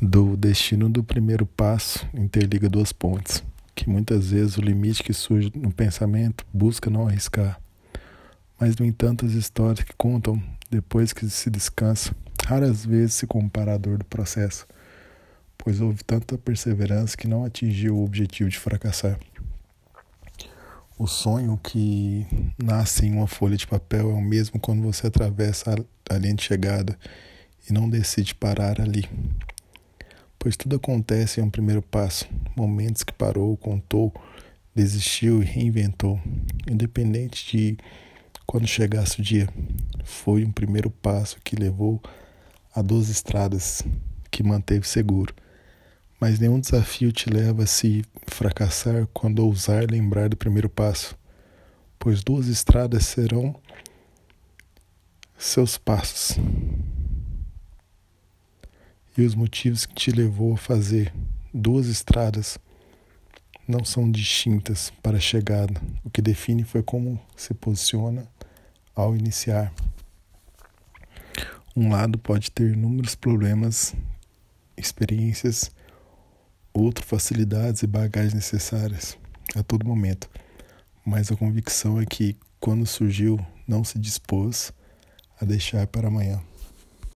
do destino do primeiro passo interliga duas pontes, que muitas vezes o limite que surge no pensamento busca não arriscar. Mas, no entanto, as histórias que contam depois que se descansa, raras vezes se compara a dor do processo, pois houve tanta perseverança que não atingiu o objetivo de fracassar. O sonho que nasce em uma folha de papel é o mesmo quando você atravessa a linha de chegada e não decide parar ali pois tudo acontece em um primeiro passo, momentos que parou, contou, desistiu e reinventou, independente de quando chegasse o dia. Foi um primeiro passo que levou a duas estradas que manteve seguro. Mas nenhum desafio te leva a se fracassar quando ousar lembrar do primeiro passo, pois duas estradas serão seus passos e os motivos que te levou a fazer duas estradas não são distintas para a chegada. O que define foi como se posiciona ao iniciar. Um lado pode ter inúmeros problemas, experiências, outro facilidades e bagagens necessárias a todo momento. Mas a convicção é que quando surgiu, não se dispôs a deixar para amanhã.